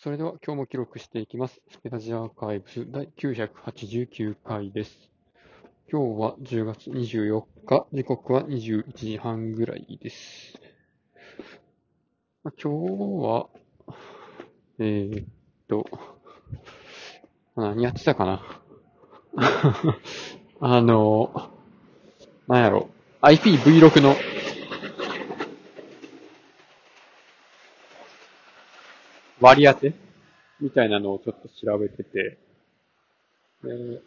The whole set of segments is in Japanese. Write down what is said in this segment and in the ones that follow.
それでは今日も記録していきます。スペラジアーカイブス第989回です。今日は10月24日、時刻は21時半ぐらいです。今日は、えー、っと、何やってたかな？あの、なんやろ、IPv6 の割り当て？みたいなのをちょっと調べてて、で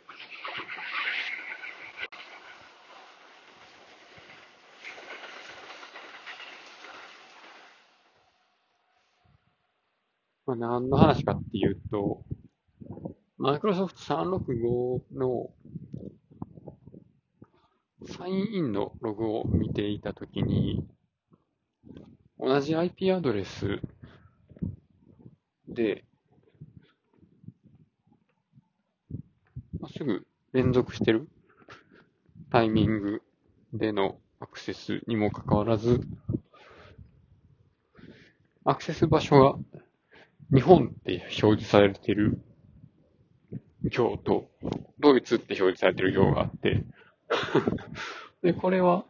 まあ、何の話かっていうと、マイクロソフト365のサインインのログを見ていたときに、同じ IP アドレスで、ますぐ連続してるタイミングでのアクセスにもかかわらず、アクセス場所が日本って表示されてる行と、ドイツって表示されてる行があって、で、これは、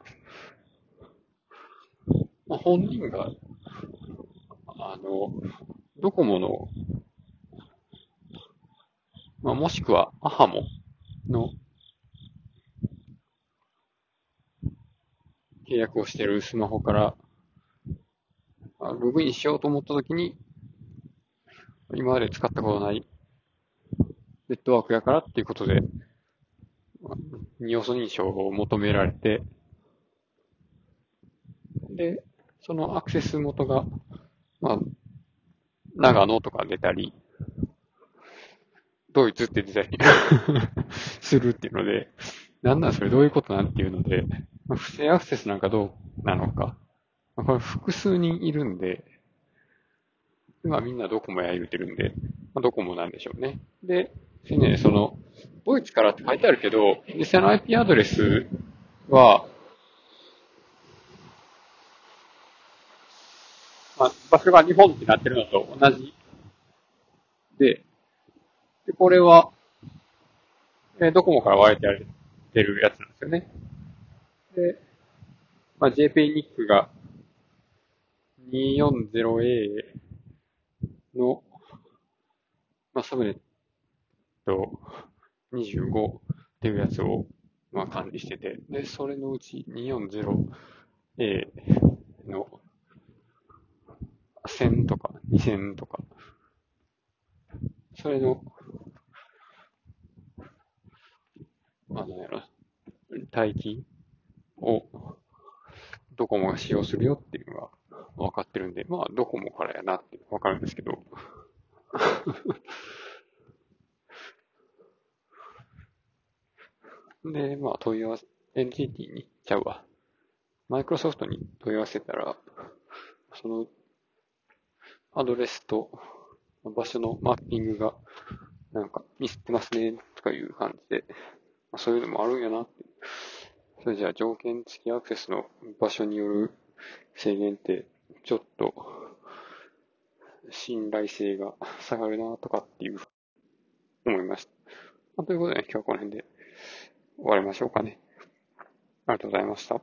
ま、本人が、あの、ドコモの、まあ、もしくはアハモの契約をしているスマホから、あログインしようと思ったときに、今まで使ったことないネットワークやからっていうことで、二要素認証を求められて、で、そのアクセス元が、まあ、長野とか出たり、ドイツって出たりするっていうので、なんなんそれどういうことなんていうので、まあ不正アクセスなんかどうなのか。まあこれ複数人いるんで、今みんなドコモや言うてるんで、まあ、ドコモなんでしょうね。で、ね、その、ドイツからって書いてあるけど、実際の IP アドレスは、まあ、場所が日本ってなってるのと同じで、で、これは、えードコモから割れてられてるやつなんですよね。で、まあ、JPNIC が 240A の、まあ、サブネット25っていうやつを、まあ、管理してて、で、それのうち 240A の1000とか2000とか、それの、あのやろ、帯域をドコモが使用するよっていうのが分かってるんで、まあドコモからやなって分かるんですけど、で、まあ問い合わせ、NTT にちゃうわ。マイクロソフトに問い合わせたら、そのアドレスと場所のマッピングがなんかミスってますねとかいう感じで、まあ、そういうのもあるんやなって。それじゃあ条件付きアクセスの場所による制限ってちょっと信頼性が下がるなとかっていう思いました。ということで、今日はこの辺で終わりましょうかね。ありがとうございました。